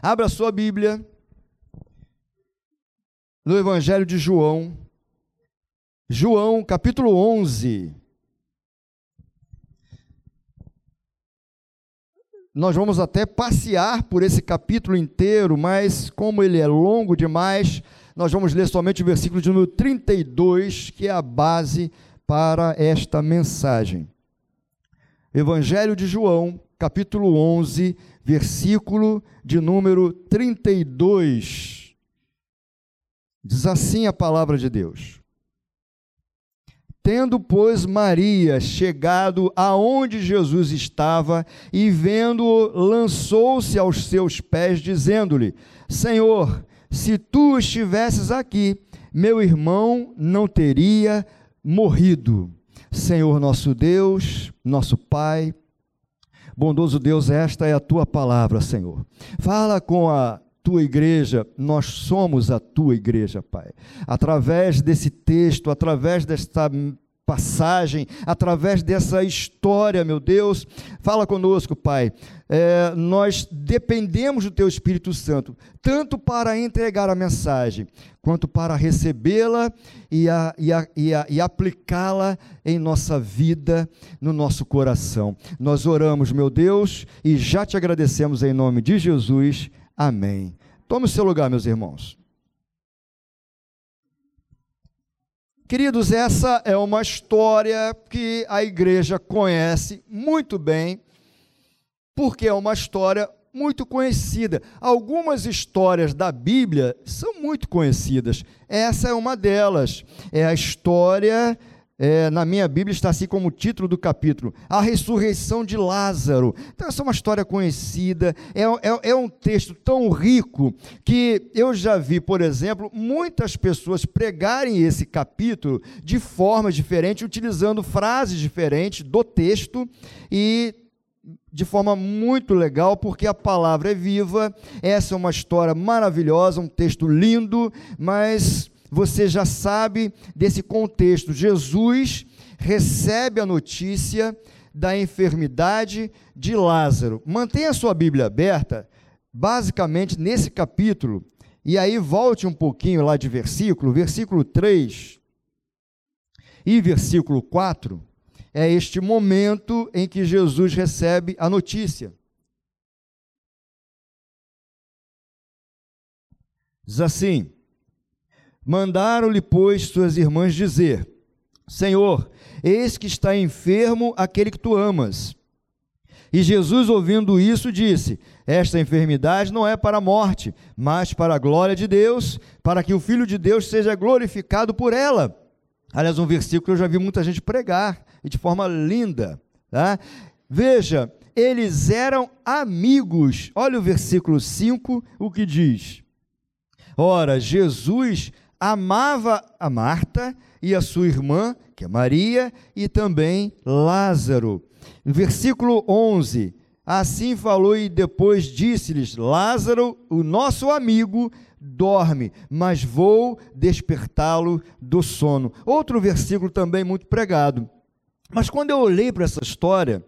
Abra sua Bíblia no Evangelho de João, João capítulo 11. Nós vamos até passear por esse capítulo inteiro, mas como ele é longo demais, nós vamos ler somente o versículo de número 32, que é a base para esta mensagem. Evangelho de João, capítulo 11, versículo de número 32. Diz assim a palavra de Deus: Tendo, pois, Maria chegado aonde Jesus estava e vendo-o, lançou-se aos seus pés, dizendo-lhe: Senhor, se tu estivesses aqui, meu irmão não teria morrido. Senhor nosso Deus, nosso Pai, bondoso Deus, esta é a tua palavra, Senhor. Fala com a tua igreja, nós somos a tua igreja, Pai. Através desse texto, através desta passagem, através dessa história, meu Deus. Fala conosco, Pai. É, nós dependemos do Teu Espírito Santo, tanto para entregar a mensagem, quanto para recebê-la e, e, e, e aplicá-la em nossa vida, no nosso coração. Nós oramos, meu Deus, e já te agradecemos em nome de Jesus. Amém. Tome o seu lugar, meus irmãos. Queridos, essa é uma história que a igreja conhece muito bem, porque é uma história muito conhecida. Algumas histórias da Bíblia são muito conhecidas. Essa é uma delas. É a história é, na minha Bíblia está assim como título do capítulo: A ressurreição de Lázaro. Então, essa é uma história conhecida, é, é, é, um texto tão rico que eu já vi, por exemplo, muitas pessoas pregarem esse capítulo de forma diferente, utilizando frases diferentes do texto e de forma muito legal, porque a palavra é viva. Essa é uma história maravilhosa, um texto lindo, mas você já sabe desse contexto. Jesus recebe a notícia da enfermidade de Lázaro. Mantenha a sua Bíblia aberta, basicamente nesse capítulo, e aí volte um pouquinho lá de versículo, versículo 3 e versículo 4, é este momento em que Jesus recebe a notícia. Diz assim: Mandaram-lhe, pois, suas irmãs dizer: Senhor, eis que está enfermo aquele que tu amas. E Jesus, ouvindo isso, disse: Esta enfermidade não é para a morte, mas para a glória de Deus, para que o Filho de Deus seja glorificado por ela. Aliás, um versículo que eu já vi muita gente pregar, e de forma linda. Tá? Veja, eles eram amigos. Olha o versículo 5, o que diz. Ora, Jesus amava a Marta e a sua irmã, que é Maria, e também Lázaro. Versículo 11: Assim falou e depois disse-lhes: Lázaro, o nosso amigo, dorme, mas vou despertá-lo do sono. Outro versículo também muito pregado. Mas quando eu olhei para essa história,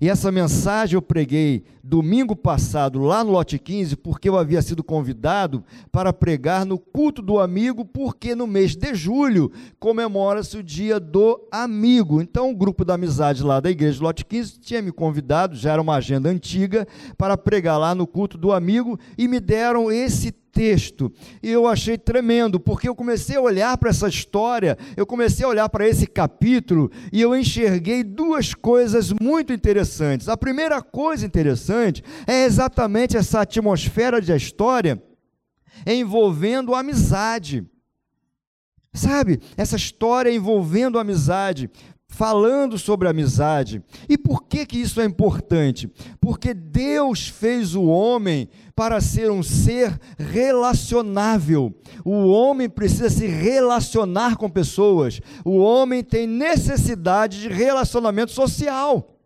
e essa mensagem eu preguei domingo passado lá no Lote 15, porque eu havia sido convidado para pregar no culto do amigo, porque no mês de julho comemora-se o dia do amigo. Então, o grupo da amizade lá da igreja do Lote 15 tinha me convidado, já era uma agenda antiga, para pregar lá no culto do amigo e me deram esse texto. E eu achei tremendo, porque eu comecei a olhar para essa história, eu comecei a olhar para esse capítulo e eu enxerguei duas coisas muito interessantes. A primeira coisa interessante é exatamente essa atmosfera de história envolvendo amizade. Sabe, essa história envolvendo amizade falando sobre amizade. E por que que isso é importante? Porque Deus fez o homem para ser um ser relacionável. O homem precisa se relacionar com pessoas. O homem tem necessidade de relacionamento social.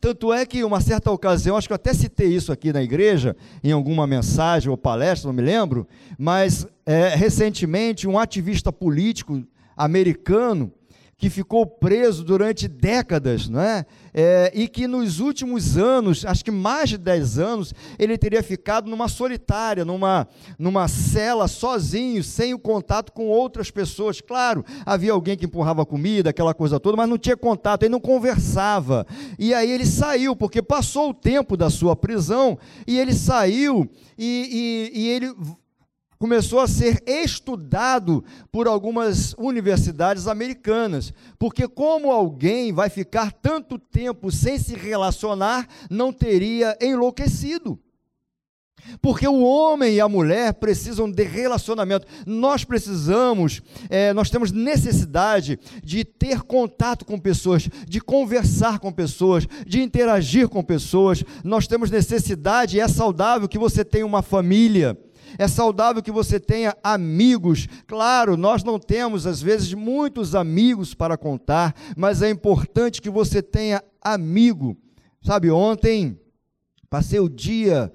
Tanto é que, uma certa ocasião, acho que eu até citei isso aqui na igreja, em alguma mensagem ou palestra, não me lembro, mas é, recentemente um ativista político americano que ficou preso durante décadas, não é? é? e que nos últimos anos, acho que mais de 10 anos, ele teria ficado numa solitária, numa, numa cela, sozinho, sem o contato com outras pessoas. Claro, havia alguém que empurrava comida, aquela coisa toda, mas não tinha contato, ele não conversava. E aí ele saiu, porque passou o tempo da sua prisão, e ele saiu, e, e, e ele começou a ser estudado por algumas universidades americanas, porque como alguém vai ficar tanto tempo sem se relacionar, não teria enlouquecido. Porque o homem e a mulher precisam de relacionamento. Nós precisamos, é, nós temos necessidade de ter contato com pessoas, de conversar com pessoas, de interagir com pessoas. Nós temos necessidade, e é saudável que você tenha uma família é saudável que você tenha amigos. Claro, nós não temos, às vezes, muitos amigos para contar, mas é importante que você tenha amigo. Sabe, ontem passei o dia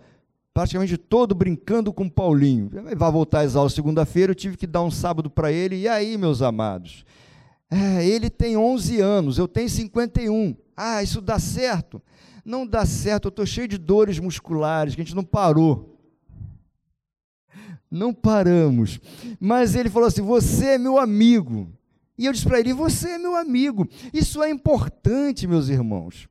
praticamente todo brincando com o Paulinho. Vai voltar às aulas segunda-feira, eu tive que dar um sábado para ele. E aí, meus amados? É, ele tem 11 anos, eu tenho 51. Ah, isso dá certo? Não dá certo, eu estou cheio de dores musculares, que a gente não parou não paramos. Mas ele falou assim: Você é meu amigo. E eu disse para ele: Você é meu amigo. Isso é importante, meus irmãos.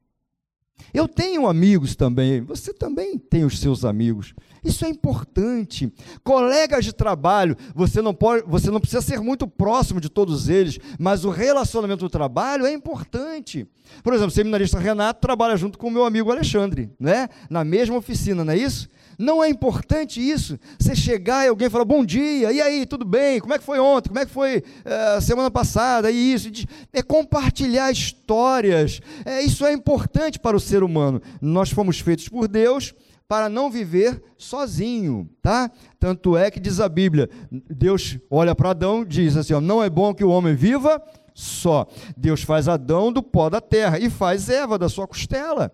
Eu tenho amigos também, você também tem os seus amigos. Isso é importante. Colegas de trabalho, você não pode, você não precisa ser muito próximo de todos eles, mas o relacionamento do trabalho é importante. Por exemplo, o seminarista Renato trabalha junto com o meu amigo Alexandre, né? Na mesma oficina, não é isso? Não é importante isso? Você chegar e alguém falar, bom dia, e aí, tudo bem? Como é que foi ontem? Como é que foi uh, semana passada? E isso. É compartilhar histórias. É, isso é importante para o ser humano. Nós fomos feitos por Deus para não viver sozinho, tá? Tanto é que diz a Bíblia, Deus olha para Adão e diz assim, ó, não é bom que o homem viva só. Deus faz Adão do pó da terra e faz Eva da sua costela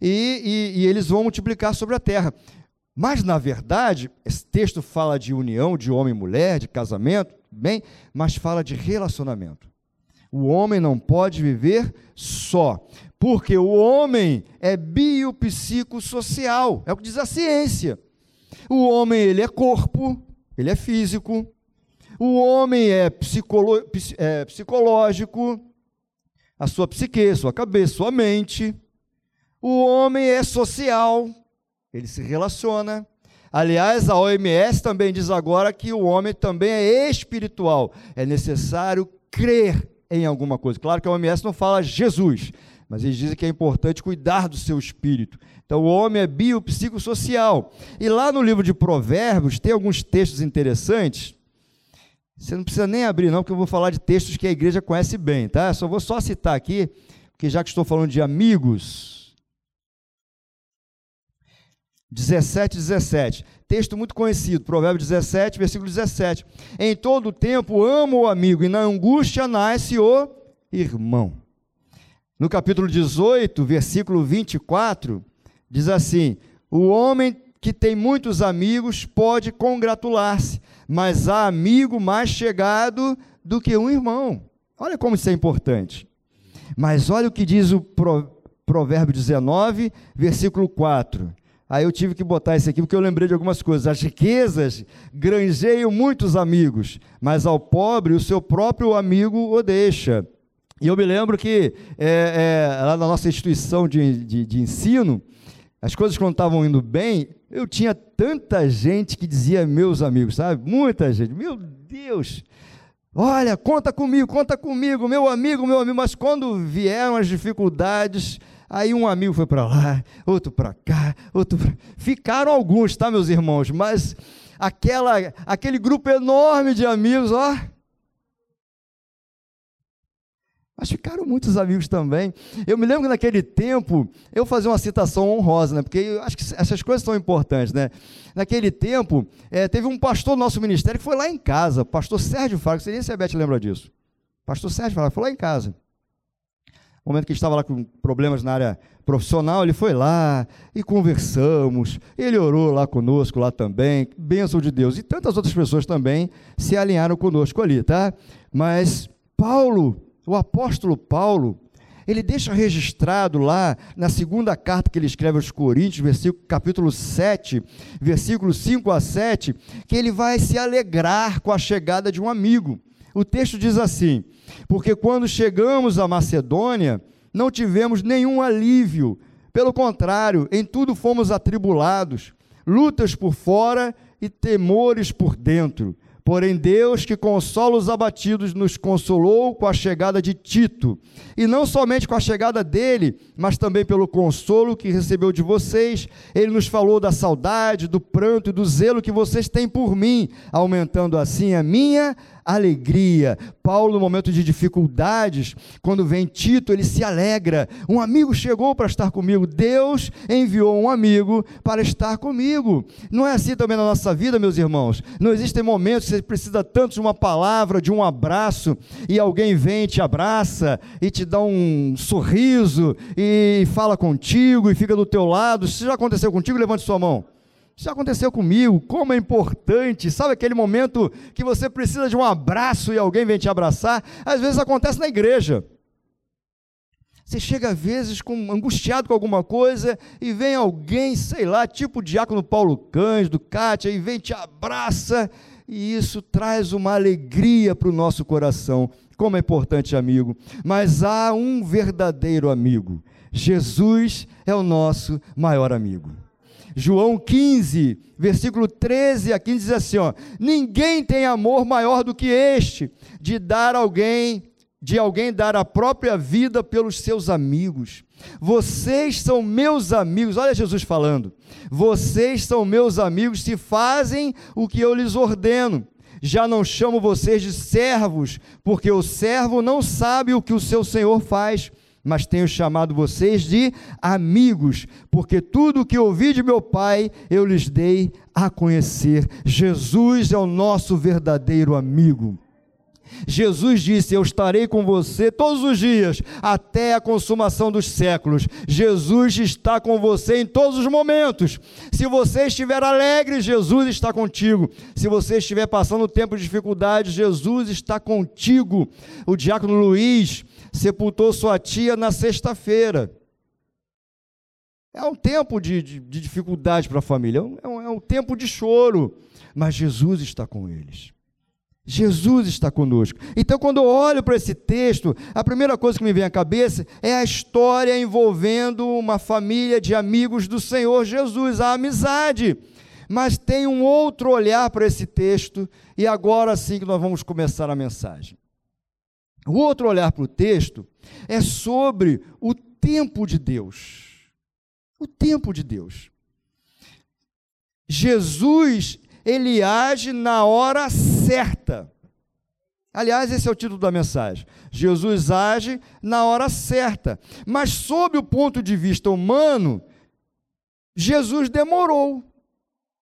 e, e, e eles vão multiplicar sobre a terra. Mas, na verdade, esse texto fala de união de homem e mulher, de casamento, bem, mas fala de relacionamento. O homem não pode viver só, porque o homem é biopsicossocial, é o que diz a ciência. O homem ele é corpo, ele é físico. O homem é, psicolo, é psicológico, a sua psique, sua cabeça, sua mente. O homem é social, ele se relaciona. Aliás, a OMS também diz agora que o homem também é espiritual. É necessário crer em alguma coisa. Claro que a OMS não fala Jesus, mas eles dizem que é importante cuidar do seu espírito. Então, o homem é biopsicossocial. E lá no livro de Provérbios tem alguns textos interessantes. Você não precisa nem abrir, não, porque eu vou falar de textos que a igreja conhece bem, tá? Só vou só citar aqui, porque já que estou falando de amigos, 17, 17. Texto muito conhecido, Provérbio 17, versículo 17. Em todo tempo amo o amigo, e na angústia nasce o irmão. No capítulo 18, versículo 24, diz assim: O homem que tem muitos amigos pode congratular-se, mas há amigo mais chegado do que um irmão. Olha como isso é importante. Mas olha o que diz o Provérbio 19, versículo 4. Aí eu tive que botar isso aqui porque eu lembrei de algumas coisas. As riquezas granjeiam muitos amigos, mas ao pobre o seu próprio amigo o deixa. E eu me lembro que é, é, lá na nossa instituição de, de, de ensino, as coisas quando estavam indo bem, eu tinha tanta gente que dizia meus amigos, sabe? Muita gente. Meu Deus! Olha, conta comigo, conta comigo, meu amigo, meu amigo. Mas quando vieram as dificuldades, Aí um amigo foi para lá, outro para cá, outro pra... Ficaram alguns, tá, meus irmãos? Mas aquela, aquele grupo enorme de amigos, ó. Mas ficaram muitos amigos também. Eu me lembro que naquele tempo, eu fazia uma citação honrosa, né? Porque eu acho que essas coisas são importantes, né? Naquele tempo, é, teve um pastor do nosso ministério que foi lá em casa, pastor Sérgio Faro, que seria se a Beth lembra disso. Pastor Sérgio Faro, foi lá em casa no momento que estava lá com problemas na área profissional, ele foi lá e conversamos. Ele orou lá conosco, lá também. Bênção de Deus. E tantas outras pessoas também se alinharam conosco ali, tá? Mas Paulo, o apóstolo Paulo, ele deixa registrado lá na segunda carta que ele escreve aos Coríntios, capítulo 7, versículos 5 a 7, que ele vai se alegrar com a chegada de um amigo. O texto diz assim: Porque quando chegamos à Macedônia, não tivemos nenhum alívio, pelo contrário, em tudo fomos atribulados, lutas por fora e temores por dentro. Porém, Deus, que consola os abatidos, nos consolou com a chegada de Tito. E não somente com a chegada dele, mas também pelo consolo que recebeu de vocês. Ele nos falou da saudade, do pranto e do zelo que vocês têm por mim, aumentando assim a minha alegria. Paulo, no momento de dificuldades, quando vem Tito, ele se alegra. Um amigo chegou para estar comigo. Deus enviou um amigo para estar comigo. Não é assim também na nossa vida, meus irmãos? Não existem momentos você precisa tanto de uma palavra, de um abraço, e alguém vem, te abraça e te dá um sorriso e fala contigo e fica do teu lado. Isso já aconteceu contigo? Levante sua mão. Isso já aconteceu comigo, como é importante, sabe aquele momento que você precisa de um abraço e alguém vem te abraçar? Às vezes acontece na igreja. Você chega às vezes com, angustiado com alguma coisa e vem alguém, sei lá, tipo o diácono Paulo Cândido, Cátia, e vem te abraça, e isso traz uma alegria para o nosso coração. Como é importante, amigo. Mas há um verdadeiro amigo. Jesus é o nosso maior amigo. João 15, versículo 13 a 15 diz assim, ó: Ninguém tem amor maior do que este, de dar alguém, de alguém dar a própria vida pelos seus amigos. Vocês são meus amigos. Olha Jesus falando. Vocês são meus amigos se fazem o que eu lhes ordeno. Já não chamo vocês de servos, porque o servo não sabe o que o seu senhor faz mas tenho chamado vocês de amigos, porque tudo o que ouvi de meu Pai eu lhes dei a conhecer. Jesus é o nosso verdadeiro amigo. Jesus disse: Eu estarei com você todos os dias, até a consumação dos séculos. Jesus está com você em todos os momentos. Se você estiver alegre, Jesus está contigo. Se você estiver passando tempo de dificuldade, Jesus está contigo. O diácono Luiz sepultou sua tia na sexta-feira. É um tempo de, de, de dificuldade para a família, é um, é um tempo de choro, mas Jesus está com eles. Jesus está conosco. Então, quando eu olho para esse texto, a primeira coisa que me vem à cabeça é a história envolvendo uma família de amigos do Senhor Jesus, a amizade. Mas tem um outro olhar para esse texto, e agora sim que nós vamos começar a mensagem. O outro olhar para o texto é sobre o tempo de Deus. O tempo de Deus. Jesus, ele age na hora certa. Aliás, esse é o título da mensagem. Jesus age na hora certa. Mas, sob o ponto de vista humano, Jesus demorou.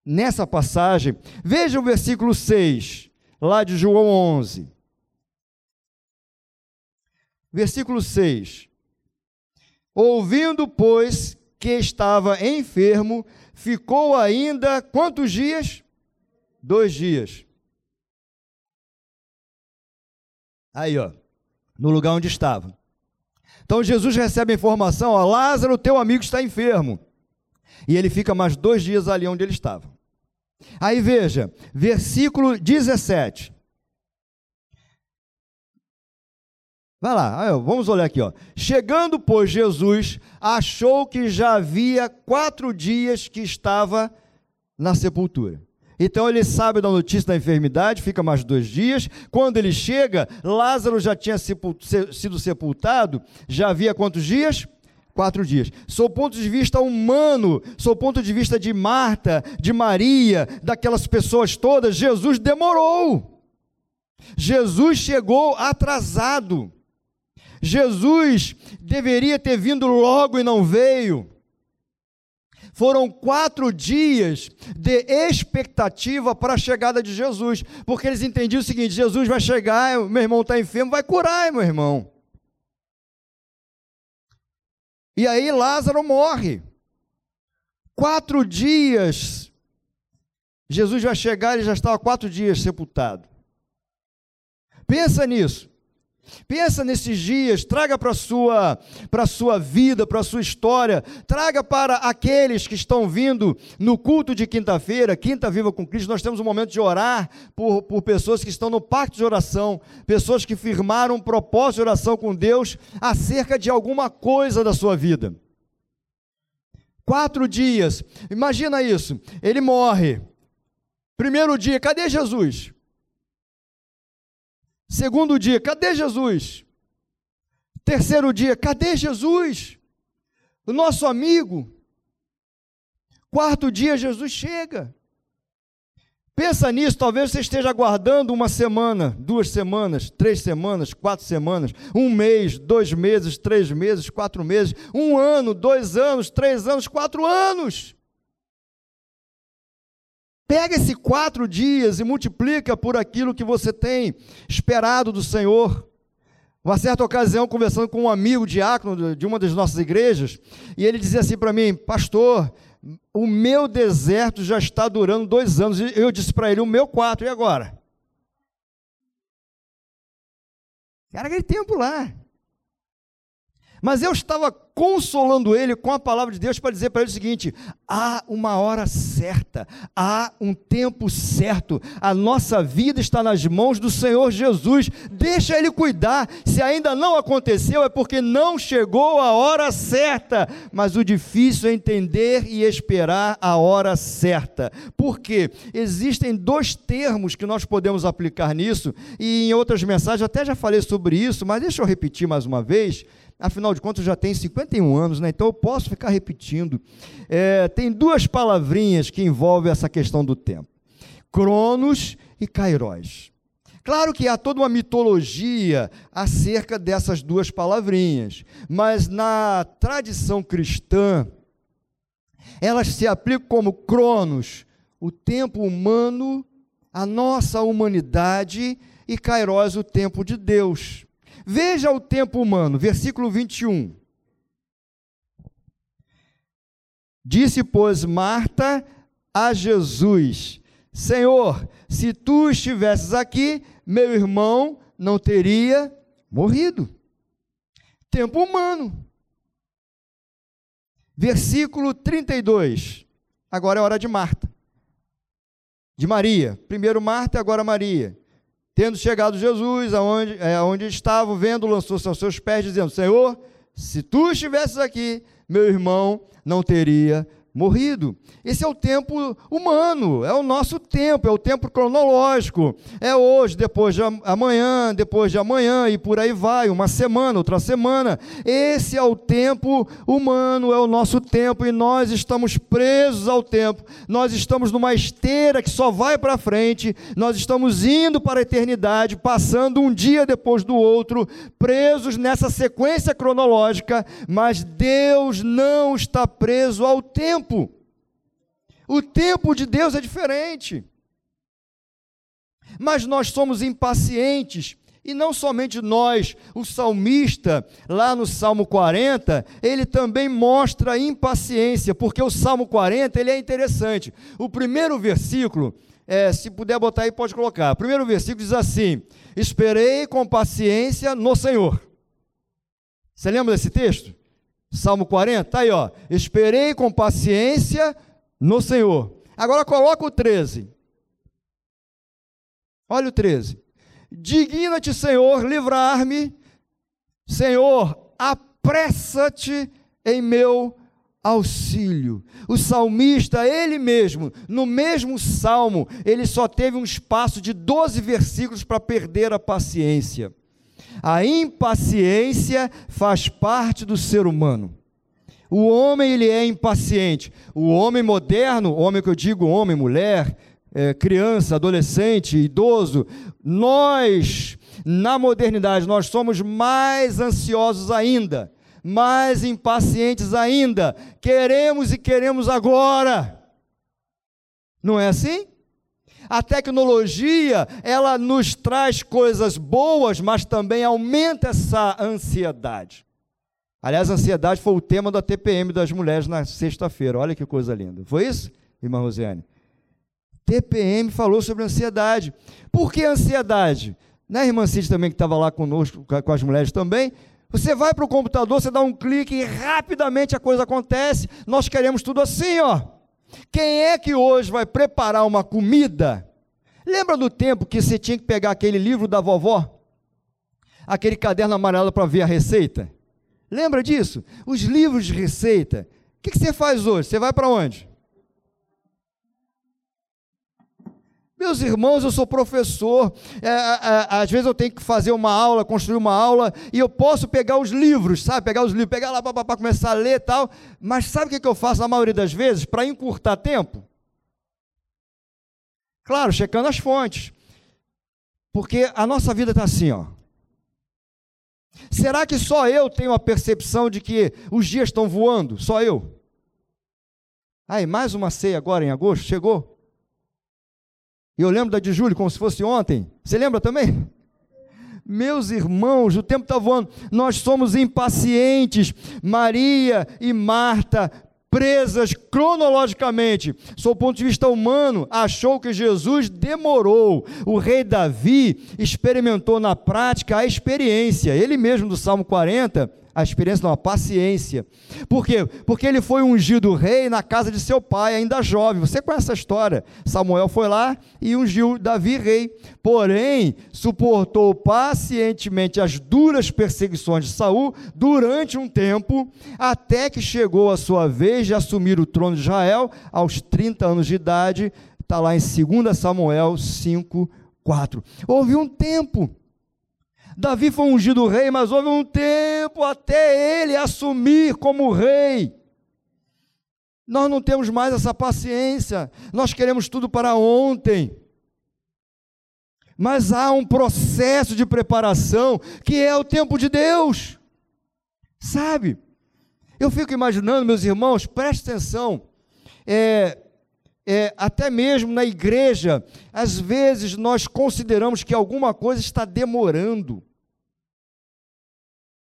Nessa passagem, veja o versículo 6, lá de João 11. Versículo 6. Ouvindo, pois, que estava enfermo, ficou ainda quantos dias? Dois dias. Aí, ó, no lugar onde estava. Então Jesus recebe a informação: ó, Lázaro, teu amigo, está enfermo. E ele fica mais dois dias ali onde ele estava. Aí veja, versículo 17. Vai lá, vamos olhar aqui. Ó. Chegando, pois, Jesus achou que já havia quatro dias que estava na sepultura. Então ele sabe da notícia da enfermidade, fica mais dois dias. Quando ele chega, Lázaro já tinha sido sepultado, já havia quantos dias? Quatro dias. Sob ponto de vista humano, sob ponto de vista de Marta, de Maria, daquelas pessoas todas, Jesus demorou. Jesus chegou atrasado. Jesus deveria ter vindo logo e não veio. Foram quatro dias de expectativa para a chegada de Jesus, porque eles entendiam o seguinte: Jesus vai chegar, meu irmão está enfermo, vai curar, meu irmão. E aí Lázaro morre. Quatro dias, Jesus vai chegar, ele já estava quatro dias sepultado. Pensa nisso. Pensa nesses dias, traga para a sua, para sua vida, para a sua história, traga para aqueles que estão vindo no culto de quinta-feira, Quinta Viva com Cristo, nós temos um momento de orar por, por pessoas que estão no pacto de oração, pessoas que firmaram um propósito de oração com Deus acerca de alguma coisa da sua vida. Quatro dias, imagina isso, ele morre. Primeiro dia, cadê Jesus? Segundo dia, cadê Jesus? Terceiro dia, cadê Jesus? O nosso amigo. Quarto dia, Jesus chega. Pensa nisso, talvez você esteja aguardando uma semana, duas semanas, três semanas, quatro semanas, um mês, dois meses, três meses, quatro meses, um ano, dois anos, três anos, quatro anos. Pega esses quatro dias e multiplica por aquilo que você tem esperado do Senhor. Uma certa ocasião, conversando com um amigo diácono de uma das nossas igrejas, e ele dizia assim para mim: Pastor, o meu deserto já está durando dois anos. E eu disse para ele: O meu quatro, e agora? Era aquele tempo lá. Mas eu estava consolando ele com a palavra de Deus para dizer para ele o seguinte: há uma hora certa, há um tempo certo, a nossa vida está nas mãos do Senhor Jesus, deixa Ele cuidar. Se ainda não aconteceu, é porque não chegou a hora certa, mas o difícil é entender e esperar a hora certa, porque existem dois termos que nós podemos aplicar nisso, e em outras mensagens até já falei sobre isso, mas deixa eu repetir mais uma vez afinal de contas, já tenho 51 anos, né? então eu posso ficar repetindo. É, tem duas palavrinhas que envolvem essa questão do tempo: Cronos e Kairos. Claro que há toda uma mitologia acerca dessas duas palavrinhas, mas na tradição cristã, elas se aplicam como Cronos, o tempo humano, a nossa humanidade, e Kairos, o tempo de Deus. Veja o tempo humano, versículo 21. Disse, pois, Marta a Jesus: Senhor, se tu estivesses aqui, meu irmão não teria morrido. Tempo humano. Versículo 32. Agora é hora de Marta. De Maria. Primeiro Marta, agora Maria. Tendo chegado Jesus, aonde, é, aonde estava, vendo, lançou-se aos seus pés, dizendo: Senhor, se tu estivesses aqui, meu irmão não teria morrido. Esse é o tempo humano, é o nosso tempo, é o tempo cronológico. É hoje, depois de amanhã, depois de amanhã e por aí vai, uma semana, outra semana. Esse é o tempo humano, é o nosso tempo e nós estamos presos ao tempo. Nós estamos numa esteira que só vai para frente. Nós estamos indo para a eternidade, passando um dia depois do outro, presos nessa sequência cronológica, mas Deus não está preso ao tempo tempo. O tempo de Deus é diferente. Mas nós somos impacientes. E não somente nós, o salmista, lá no Salmo 40, ele também mostra impaciência, porque o Salmo 40 ele é interessante. O primeiro versículo, é, se puder botar aí, pode colocar. O primeiro versículo diz assim: Esperei com paciência no Senhor. Você lembra desse texto? Salmo 40, tá aí, ó. Esperei com paciência no Senhor. Agora coloca o 13. Olha o 13. Digna-te, Senhor, livrar-me. Senhor, apressa-te em meu auxílio. O salmista, ele mesmo, no mesmo salmo, ele só teve um espaço de 12 versículos para perder a paciência. A impaciência faz parte do ser humano. O homem ele é impaciente. O homem moderno, homem que eu digo homem, mulher, é, criança, adolescente, idoso, nós na modernidade nós somos mais ansiosos ainda, mais impacientes ainda. Queremos e queremos agora. Não é assim? A tecnologia, ela nos traz coisas boas, mas também aumenta essa ansiedade. Aliás, a ansiedade foi o tema da TPM das mulheres na sexta-feira. Olha que coisa linda. Foi isso, irmã Rosiane? TPM falou sobre ansiedade. Por que ansiedade? né, irmã Cid também que estava lá conosco, com as mulheres também, você vai para o computador, você dá um clique e rapidamente a coisa acontece. Nós queremos tudo assim, ó. Quem é que hoje vai preparar uma comida? Lembra do tempo que você tinha que pegar aquele livro da vovó? Aquele caderno amarelo para ver a receita? Lembra disso? Os livros de receita. O que, que você faz hoje? Você vai para onde? Meus irmãos, eu sou professor, é, é, é, às vezes eu tenho que fazer uma aula, construir uma aula, e eu posso pegar os livros, sabe? Pegar os livros, pegar lá para começar a ler e tal, mas sabe o que, eu faço na maioria das vezes? Para encurtar tempo? Claro, checando as fontes. Porque a nossa vida está assim, ó. Será que só eu tenho a percepção de que os dias estão voando? Só eu? Aí, mais uma ceia agora em agosto, chegou? E eu lembro da de julho como se fosse ontem. Você lembra também? Meus irmãos, o tempo está voando. Nós somos impacientes. Maria e Marta, presas cronologicamente, sob o ponto de vista humano, achou que Jesus demorou. O rei Davi experimentou na prática a experiência. Ele mesmo, do Salmo 40, a experiência não, a paciência. Por quê? Porque ele foi ungido rei na casa de seu pai, ainda jovem. Você conhece a história? Samuel foi lá e ungiu Davi rei. Porém, suportou pacientemente as duras perseguições de Saul durante um tempo, até que chegou a sua vez de assumir o trono de Israel aos 30 anos de idade. Está lá em 2 Samuel 5, 4. Houve um tempo Davi foi ungido rei, mas houve um tempo até ele assumir como rei. Nós não temos mais essa paciência, nós queremos tudo para ontem. Mas há um processo de preparação que é o tempo de Deus. Sabe? Eu fico imaginando, meus irmãos, preste atenção. É, é, até mesmo na igreja, às vezes nós consideramos que alguma coisa está demorando.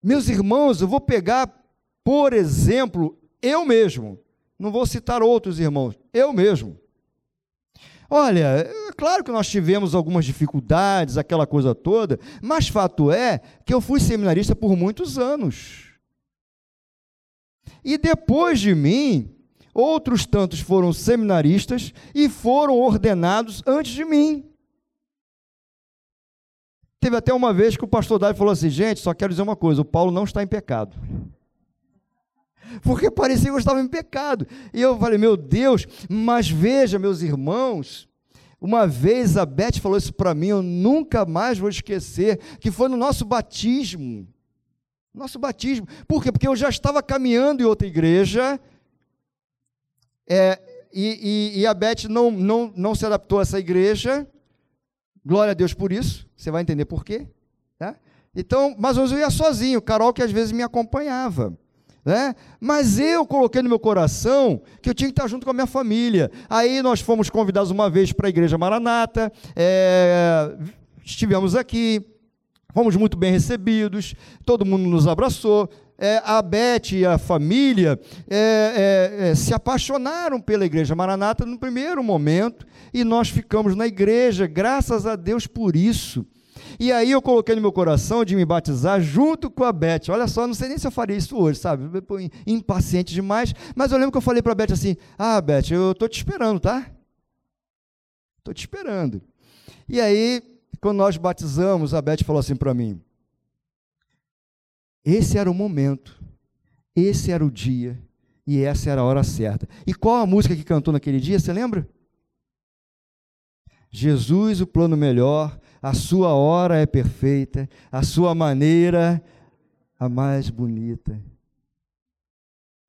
Meus irmãos, eu vou pegar, por exemplo, eu mesmo. Não vou citar outros irmãos, eu mesmo. Olha, é claro que nós tivemos algumas dificuldades, aquela coisa toda, mas fato é que eu fui seminarista por muitos anos. E depois de mim, outros tantos foram seminaristas e foram ordenados antes de mim. Teve até uma vez que o pastor Davi falou assim: gente, só quero dizer uma coisa: o Paulo não está em pecado. Porque parecia que eu estava em pecado. E eu falei: meu Deus, mas veja, meus irmãos. Uma vez a Beth falou isso para mim, eu nunca mais vou esquecer, que foi no nosso batismo. Nosso batismo. Por quê? Porque eu já estava caminhando em outra igreja, é, e, e, e, a Beth não, não, não se adaptou a essa igreja, Glória a Deus por isso, você vai entender por quê. Né? Então, mas eu ia sozinho, Carol que às vezes me acompanhava. Né? Mas eu coloquei no meu coração que eu tinha que estar junto com a minha família. Aí nós fomos convidados uma vez para a Igreja Maranata, é, estivemos aqui, fomos muito bem recebidos, todo mundo nos abraçou. É, a Beth e a família é, é, é se apaixonaram pela Igreja Maranata no primeiro momento e nós ficamos na igreja, graças a Deus por isso. E aí eu coloquei no meu coração de me batizar junto com a Beth. Olha só, não sei nem se eu faria isso hoje, sabe? Impaciente demais. Mas eu lembro que eu falei para a Beth assim: Ah, Beth, eu estou te esperando, tá? Estou te esperando. E aí, quando nós batizamos, a Beth falou assim para mim: Esse era o momento, esse era o dia, e essa era a hora certa. E qual a música que cantou naquele dia, você lembra? Jesus, o plano melhor, a sua hora é perfeita, a sua maneira a mais bonita.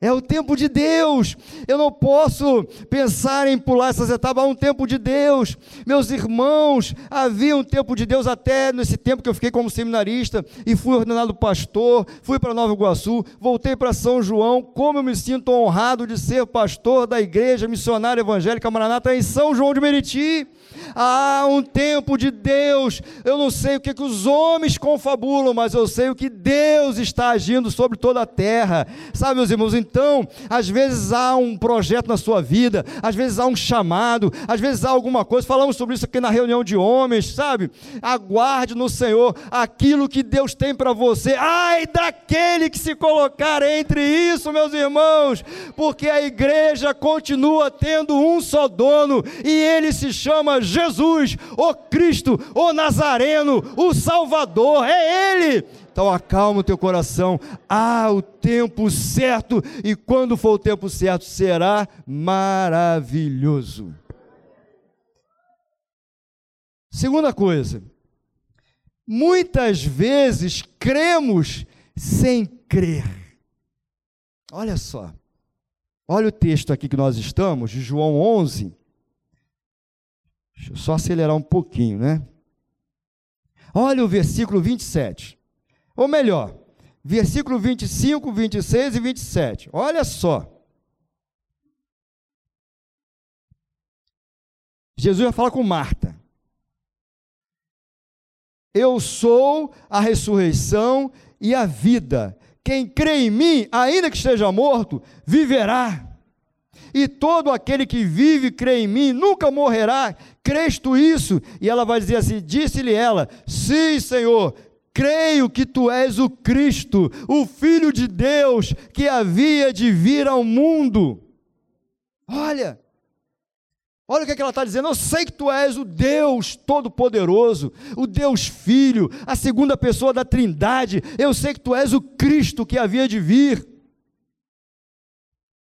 É o tempo de Deus. Eu não posso pensar em pular essas etapas. Há um tempo de Deus. Meus irmãos, havia um tempo de Deus até nesse tempo que eu fiquei como seminarista e fui ordenado pastor, fui para Nova Iguaçu, voltei para São João. Como eu me sinto honrado de ser pastor da igreja missionária evangélica Maranata em São João de Meriti. Há um tempo de Deus. Eu não sei o que, que os homens confabulam, mas eu sei o que Deus está agindo sobre toda a terra. Sabe, meus irmãos? Então, às vezes há um projeto na sua vida, às vezes há um chamado, às vezes há alguma coisa. Falamos sobre isso aqui na reunião de homens, sabe? Aguarde no Senhor aquilo que Deus tem para você. Ai daquele que se colocar entre isso, meus irmãos, porque a igreja continua tendo um só dono e ele se chama Jesus, o Cristo, o Nazareno, o Salvador. É ele. Então acalma o teu coração, há o tempo certo, e quando for o tempo certo, será maravilhoso. Segunda coisa, muitas vezes cremos sem crer. Olha só, olha o texto aqui que nós estamos, de João 11. Deixa eu só acelerar um pouquinho, né? Olha o versículo 27. Ou melhor, versículo 25, 26 e 27. Olha só. Jesus vai falar com Marta. Eu sou a ressurreição e a vida. Quem crê em mim, ainda que esteja morto, viverá. E todo aquele que vive e crê em mim nunca morrerá. Crês tu isso? E ela vai dizer assim: Disse-lhe ela: Sim, Senhor, creio que tu és o Cristo, o Filho de Deus que havia de vir ao mundo. Olha, olha o que, é que ela está dizendo. Eu sei que tu és o Deus Todo-Poderoso, o Deus Filho, a segunda pessoa da Trindade. Eu sei que tu és o Cristo que havia de vir.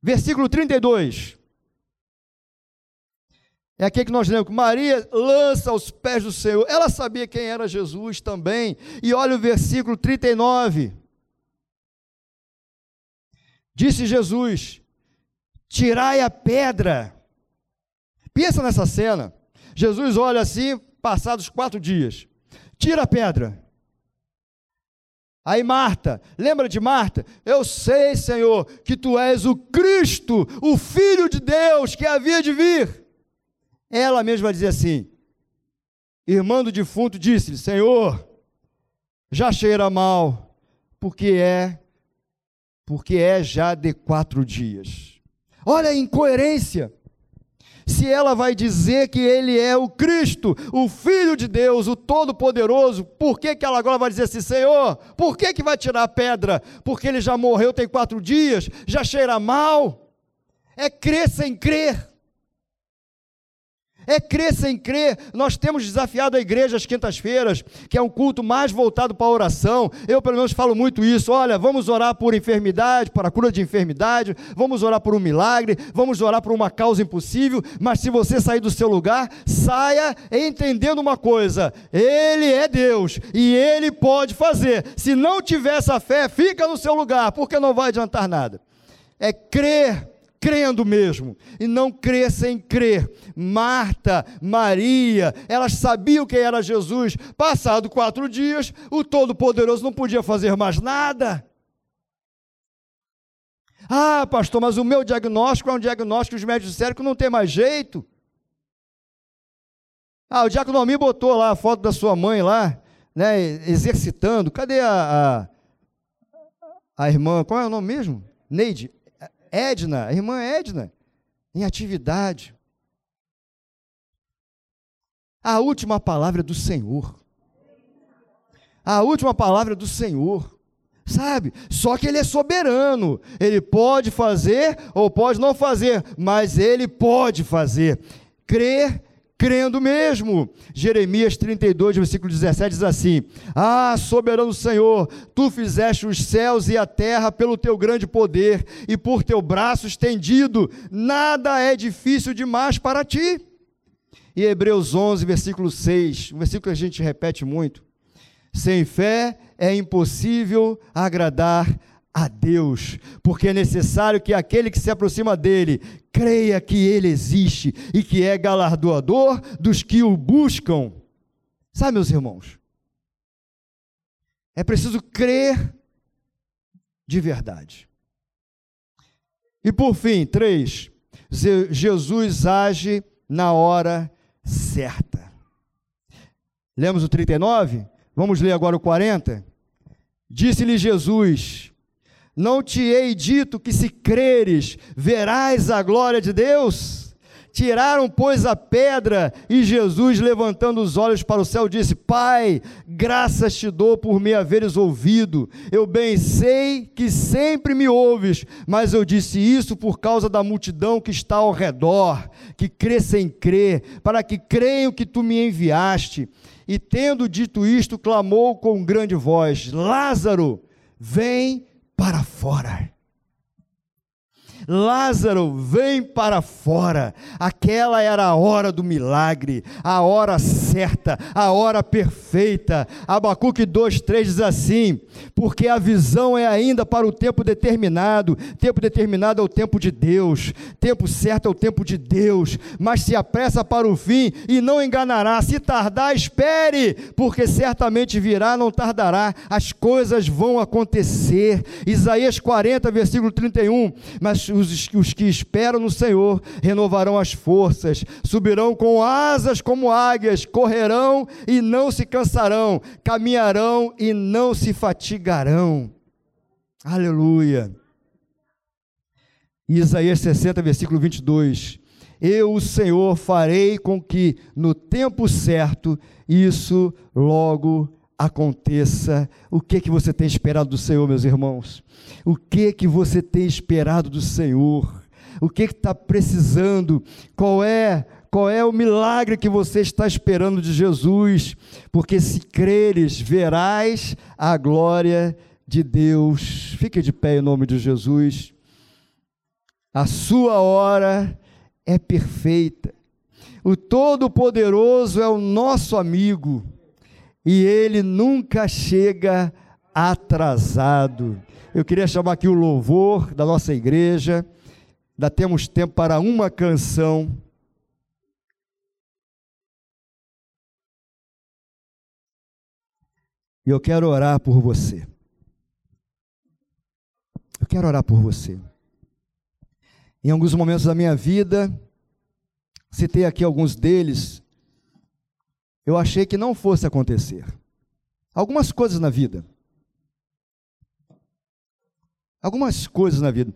Versículo 32. É aqui que nós lemos, Maria lança aos pés do Senhor. Ela sabia quem era Jesus também. E olha o versículo 39. Disse Jesus: Tirai a pedra. Pensa nessa cena. Jesus olha assim, passados quatro dias. Tira a pedra. Aí Marta, lembra de Marta? Eu sei, Senhor, que tu és o Cristo, o Filho de Deus que havia de vir. Ela mesma dizia assim: irmã do defunto disse-lhe: Senhor, já cheira mal, porque é, porque é já de quatro dias. Olha a incoerência. Se ela vai dizer que ele é o Cristo, o Filho de Deus, o Todo-Poderoso, por que, que ela agora vai dizer assim, Senhor, por que, que vai tirar a pedra? Porque ele já morreu tem quatro dias, já cheira mal. É crer sem crer. É crer sem crer. Nós temos desafiado a igreja às quintas-feiras, que é um culto mais voltado para a oração. Eu, pelo menos, falo muito isso. Olha, vamos orar por enfermidade, para a cura de enfermidade, vamos orar por um milagre, vamos orar por uma causa impossível. Mas se você sair do seu lugar, saia entendendo uma coisa: Ele é Deus e Ele pode fazer. Se não tiver essa fé, fica no seu lugar, porque não vai adiantar nada. É crer crendo mesmo, e não crer sem crer. Marta, Maria, elas sabiam quem era Jesus. Passado quatro dias, o Todo-Poderoso não podia fazer mais nada. Ah, pastor, mas o meu diagnóstico é um diagnóstico que os médicos disseram que não tem mais jeito. Ah, o Diaconomia botou lá a foto da sua mãe lá, né, exercitando. Cadê a, a, a irmã, qual é o nome mesmo? Neide. Edna, a irmã Edna, em atividade. A última palavra do Senhor. A última palavra do Senhor. Sabe? Só que ele é soberano. Ele pode fazer ou pode não fazer, mas ele pode fazer. Crer crendo mesmo. Jeremias 32, versículo 17 diz assim: Ah, soberano Senhor, tu fizeste os céus e a terra pelo teu grande poder e por teu braço estendido, nada é difícil demais para ti. E Hebreus 11, versículo 6, um versículo que a gente repete muito: Sem fé é impossível agradar a Deus, porque é necessário que aquele que se aproxima dele creia que ele existe e que é galardoador dos que o buscam. Sabe, meus irmãos? É preciso crer de verdade. E por fim, três, Jesus age na hora certa. Lemos o 39? Vamos ler agora o 40? Disse-lhe Jesus: Não te hei dito que se creres, verás a glória de Deus? Tiraram, pois, a pedra, e Jesus, levantando os olhos para o céu, disse: Pai, graças te dou por me haveres ouvido. Eu bem sei que sempre me ouves, mas eu disse isso por causa da multidão que está ao redor, que crê sem crer, para que creiam que tu me enviaste. E tendo dito isto, clamou com grande voz: Lázaro, vem para fora. Lázaro, vem para fora. Aquela era a hora do milagre, a hora certa, a hora perfeita. Abacuque 2:3 diz assim: "Porque a visão é ainda para o tempo determinado. Tempo determinado é o tempo de Deus. Tempo certo é o tempo de Deus, mas se apressa para o fim e não enganará. Se tardar, espere, porque certamente virá, não tardará. As coisas vão acontecer." Isaías 40, versículo 31. Mas os, os que esperam no Senhor renovarão as forças, subirão com asas como águias, correrão e não se cansarão, caminharão e não se fatigarão. Aleluia. Isaías 60, versículo 22. Eu, o Senhor, farei com que no tempo certo isso logo aconteça. O que que você tem esperado do Senhor, meus irmãos? O que que você tem esperado do Senhor? O que está precisando? Qual é qual é o milagre que você está esperando de Jesus? Porque se creres, verás a glória de Deus. Fique de pé em nome de Jesus. A sua hora é perfeita. O Todo-Poderoso é o nosso amigo e ele nunca chega atrasado. Eu queria chamar aqui o louvor da nossa igreja. Ainda temos tempo para uma canção. E eu quero orar por você. Eu quero orar por você. Em alguns momentos da minha vida, citei aqui alguns deles, eu achei que não fosse acontecer. Algumas coisas na vida. Algumas coisas na vida.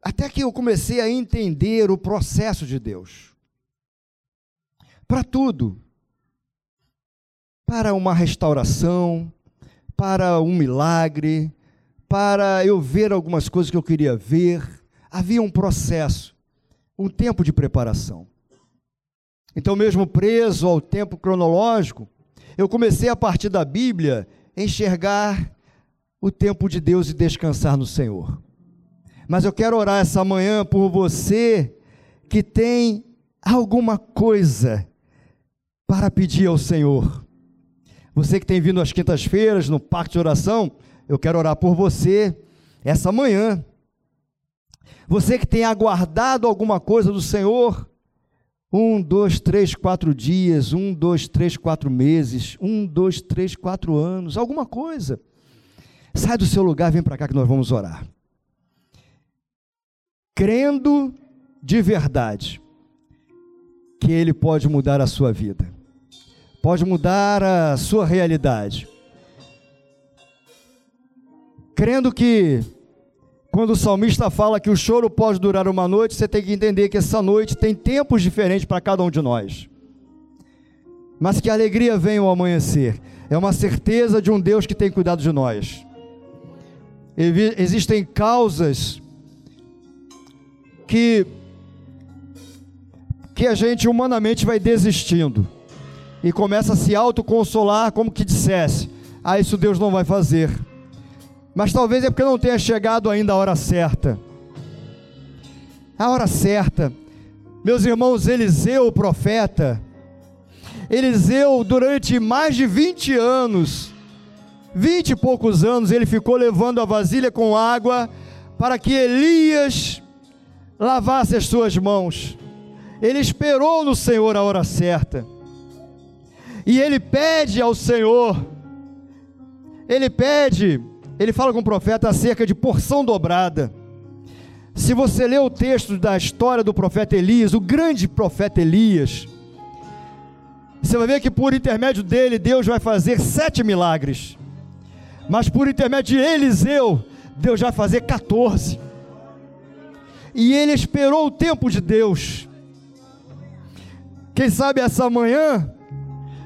Até que eu comecei a entender o processo de Deus. Para tudo. Para uma restauração, para um milagre, para eu ver algumas coisas que eu queria ver. Havia um processo, um tempo de preparação. Então, mesmo preso ao tempo cronológico, eu comecei a partir da Bíblia enxergar o tempo de Deus e descansar no Senhor. Mas eu quero orar essa manhã por você que tem alguma coisa para pedir ao Senhor. Você que tem vindo às quintas-feiras no Pacto de Oração, eu quero orar por você essa manhã. Você que tem aguardado alguma coisa do Senhor, um, dois, três, quatro dias, um, dois, três, quatro meses, um, dois, três, quatro anos, alguma coisa. Sai do seu lugar, vem para cá que nós vamos orar. Crendo de verdade que Ele pode mudar a sua vida, pode mudar a sua realidade. Crendo que quando o salmista fala que o choro pode durar uma noite, você tem que entender que essa noite tem tempos diferentes para cada um de nós. Mas que a alegria vem ao amanhecer. É uma certeza de um Deus que tem cuidado de nós. Existem causas que que a gente humanamente vai desistindo e começa a se autoconsolar como que dissesse: "Ah, isso Deus não vai fazer" mas talvez é porque não tenha chegado ainda a hora certa. A hora certa, meus irmãos, Eliseu, o profeta, Eliseu, durante mais de 20 anos, 20 e poucos anos, ele ficou levando a vasilha com água para que Elias lavasse as suas mãos. Ele esperou no Senhor a hora certa. E ele pede ao Senhor, ele pede ele fala com o profeta acerca de porção dobrada. Se você ler o texto da história do profeta Elias, o grande profeta Elias, Você vai ver que por intermédio dele, Deus vai fazer sete milagres. Mas por intermédio de Eliseu, Deus vai fazer 14. E ele esperou o tempo de Deus. Quem sabe essa manhã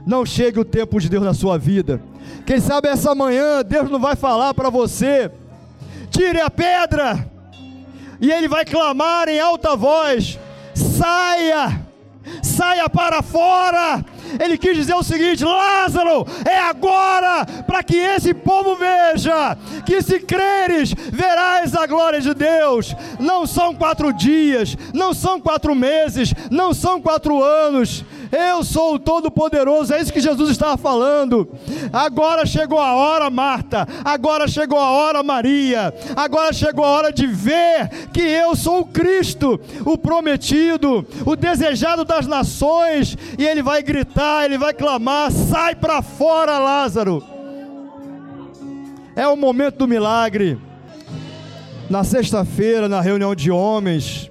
não chegue o tempo de Deus na sua vida. Quem sabe essa manhã Deus não vai falar para você: tire a pedra. E ele vai clamar em alta voz: saia, saia para fora ele quis dizer o seguinte: Lázaro, é agora para que esse povo veja que se creres, verás a glória de Deus. Não são quatro dias, não são quatro meses, não são quatro anos. Eu sou o Todo-Poderoso, é isso que Jesus estava falando. Agora chegou a hora, Marta. Agora chegou a hora, Maria. Agora chegou a hora de ver que eu sou o Cristo, o prometido, o desejado das nações. E ele vai gritar, ele vai clamar: sai para fora, Lázaro. É o momento do milagre. Na sexta-feira, na reunião de homens,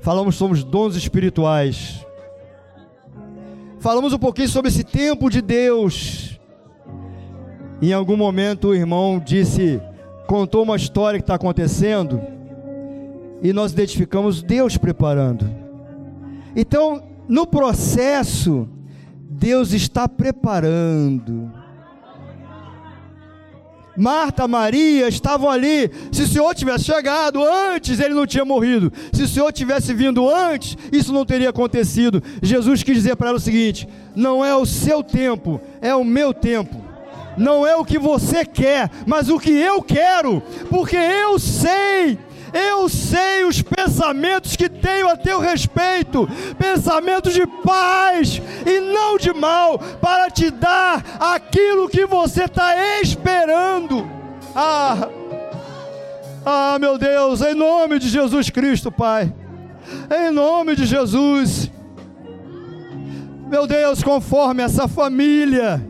falamos sobre os dons espirituais. Falamos um pouquinho sobre esse tempo de Deus. Em algum momento o irmão disse, contou uma história que está acontecendo, e nós identificamos Deus preparando. Então, no processo, Deus está preparando. Marta, Maria estavam ali. Se o Senhor tivesse chegado antes, ele não tinha morrido. Se o Senhor tivesse vindo antes, isso não teria acontecido. Jesus quis dizer para ela o seguinte: não é o seu tempo, é o meu tempo. Não é o que você quer, mas o que eu quero, porque eu sei eu sei os pensamentos que tenho a teu respeito, pensamentos de paz e não de mal, para te dar aquilo que você está esperando. Ah, ah, meu Deus, em nome de Jesus Cristo, Pai, em nome de Jesus, meu Deus, conforme essa família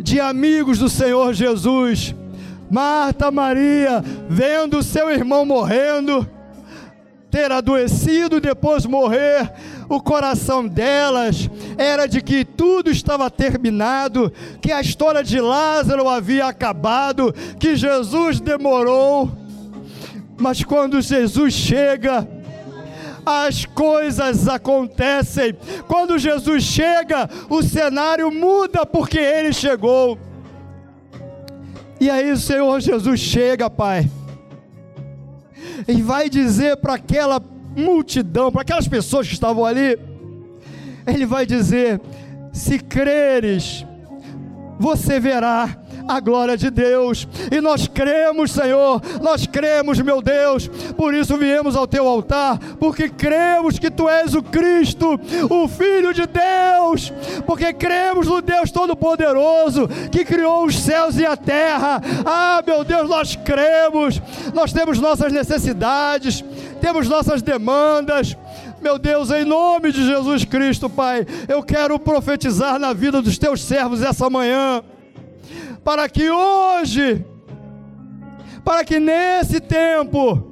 de amigos do Senhor Jesus, Marta Maria, vendo seu irmão morrendo, ter adoecido depois morrer, o coração delas era de que tudo estava terminado, que a história de Lázaro havia acabado, que Jesus demorou. Mas quando Jesus chega, as coisas acontecem. Quando Jesus chega, o cenário muda porque ele chegou. E aí o Senhor Jesus chega, Pai, e vai dizer para aquela multidão, para aquelas pessoas que estavam ali, Ele vai dizer: se creres, você verá a glória de Deus. E nós cremos, Senhor, nós cremos, meu Deus, por isso viemos ao teu altar, porque cremos que tu és o Cristo, o Filho de Deus, porque cremos no Deus Todo-Poderoso que criou os céus e a terra. Ah, meu Deus, nós cremos, nós temos nossas necessidades, temos nossas demandas. Meu Deus, em nome de Jesus Cristo, Pai, eu quero profetizar na vida dos teus servos essa manhã para que hoje, para que nesse tempo,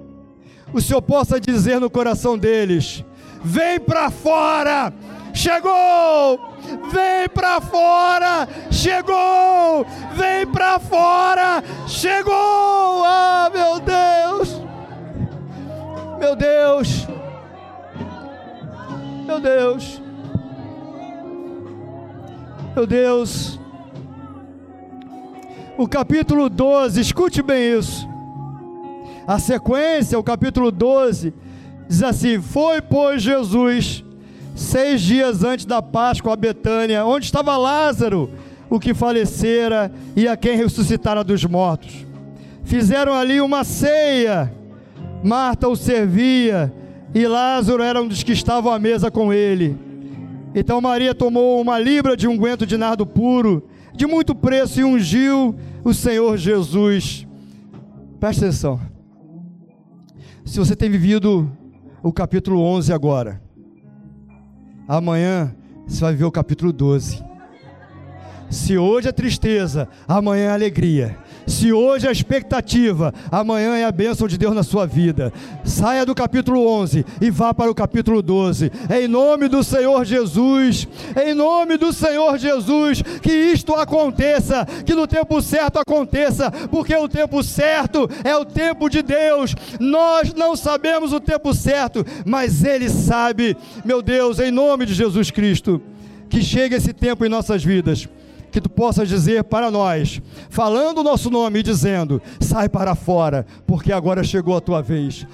o Senhor possa dizer no coração deles: vem para fora, chegou, vem para fora, chegou, vem para fora, chegou, ah, meu Deus, meu Deus, meu Deus, meu Deus o capítulo 12, escute bem isso. A sequência, o capítulo 12, diz assim: Foi, pois, Jesus, seis dias antes da Páscoa a Betânia, onde estava Lázaro, o que falecera e a quem ressuscitara dos mortos. Fizeram ali uma ceia, Marta o servia, e Lázaro era um dos que estavam à mesa com ele. Então Maria tomou uma libra de unguento de nardo puro de muito preço e ungiu o Senhor Jesus. Presta atenção. Se você tem vivido o capítulo 11 agora, amanhã você vai viver o capítulo 12. Se hoje é tristeza, amanhã é alegria. Se hoje é a expectativa, amanhã é a bênção de Deus na sua vida. Saia do capítulo 11 e vá para o capítulo 12. Em nome do Senhor Jesus, em nome do Senhor Jesus, que isto aconteça, que no tempo certo aconteça, porque o tempo certo é o tempo de Deus. Nós não sabemos o tempo certo, mas Ele sabe. Meu Deus, em nome de Jesus Cristo, que chegue esse tempo em nossas vidas que tu possas dizer para nós, falando o nosso nome e dizendo: sai para fora, porque agora chegou a tua vez.